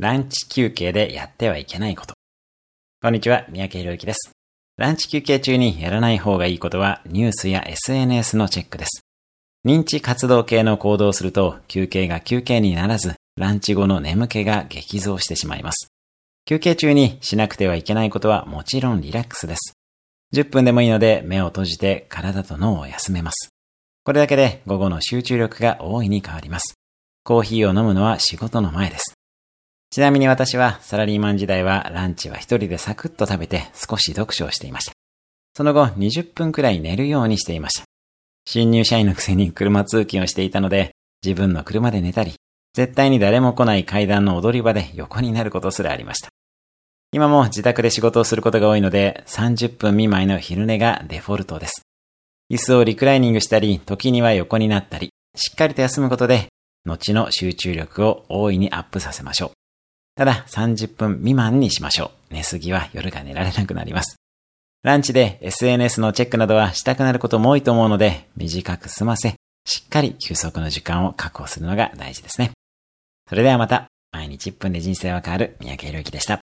ランチ休憩でやってはいけないこと。こんにちは、三宅宏之です。ランチ休憩中にやらない方がいいことは、ニュースや SNS のチェックです。認知活動系の行動をすると、休憩が休憩にならず、ランチ後の眠気が激増してしまいます。休憩中にしなくてはいけないことはもちろんリラックスです。10分でもいいので目を閉じて体と脳を休めます。これだけで午後の集中力が大いに変わります。コーヒーを飲むのは仕事の前です。ちなみに私はサラリーマン時代はランチは一人でサクッと食べて少し読書をしていました。その後20分くらい寝るようにしていました。新入社員のくせに車通勤をしていたので自分の車で寝たり、絶対に誰も来ない階段の踊り場で横になることすらありました。今も自宅で仕事をすることが多いので30分未満の昼寝がデフォルトです。椅子をリクライニングしたり、時には横になったり、しっかりと休むことで、後の集中力を大いにアップさせましょう。ただ30分未満にしましょう。寝すぎは夜が寝られなくなります。ランチで SNS のチェックなどはしたくなることも多いと思うので、短く済ませ、しっかり休息の時間を確保するのが大事ですね。それではまた、毎日1分で人生は変わる三宅宏之でした。